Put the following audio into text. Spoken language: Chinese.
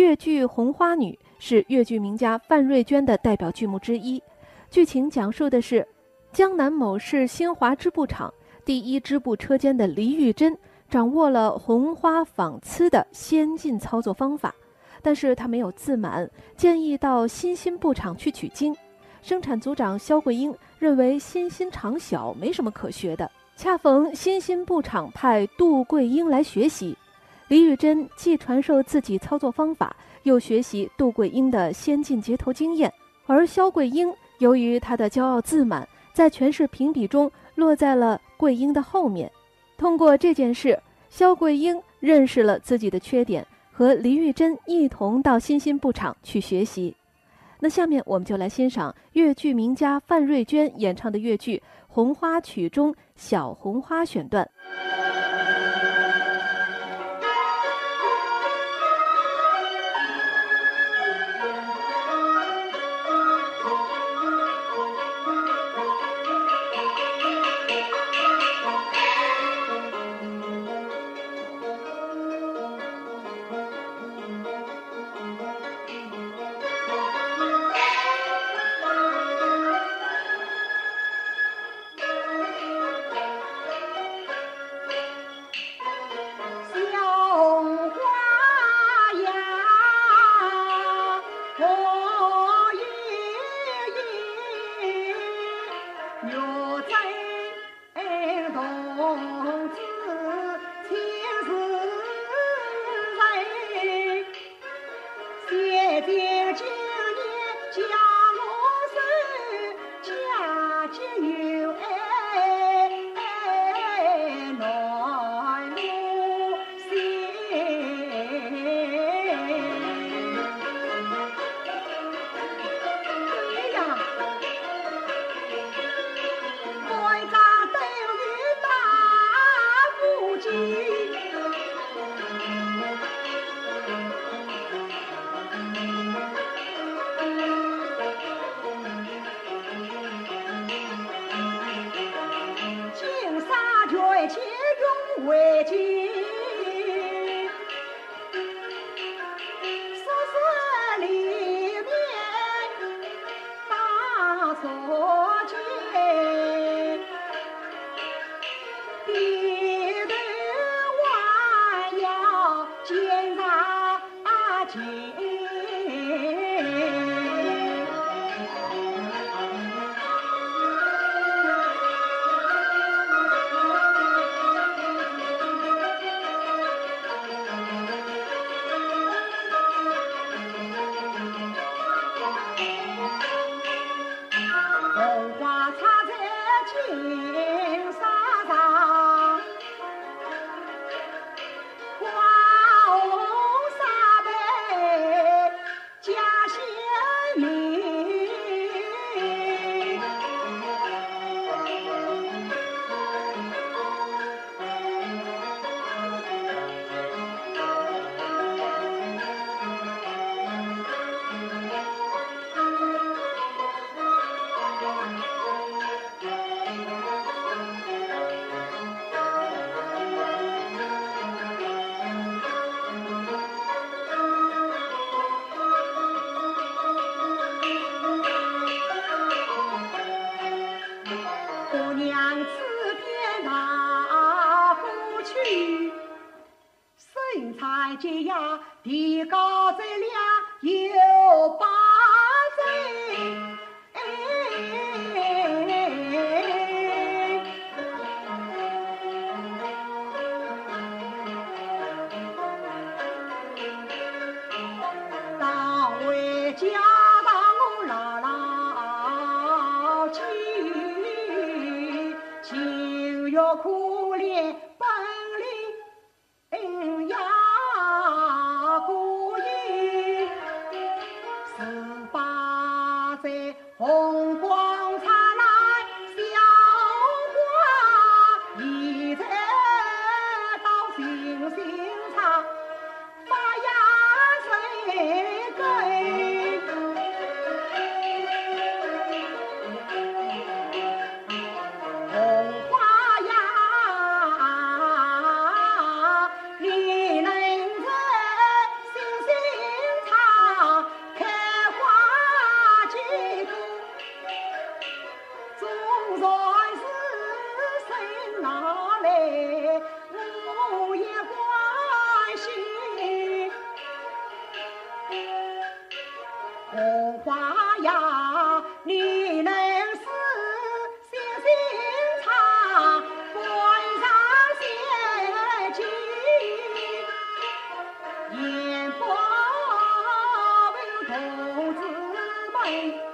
越剧《红花女》是越剧名家范瑞娟的代表剧目之一。剧情讲述的是，江南某市新华织布厂第一织布车间的李玉珍掌握了红花纺丝的先进操作方法，但是她没有自满，建议到新兴布厂去取经。生产组长肖桂英认为新兴厂小，没什么可学的。恰逢新兴布厂派杜桂英来学习，李玉珍既传授自己操作方法，又学习杜桂英的先进接头经验，而肖桂英。由于他的骄傲自满，在全市评比中落在了桂英的后面。通过这件事，肖桂英认识了自己的缺点，和黎玉珍一同到新兴布厂去学习。那下面我们就来欣赏越剧名家范瑞娟演唱的越剧《红花曲》中小红花选段。为君，宿舍里面打坐间，Mm-hmm. 娘子别拿不去身材结呀，地高质量有。要可怜，本领呀过人，十八岁红光。受此拜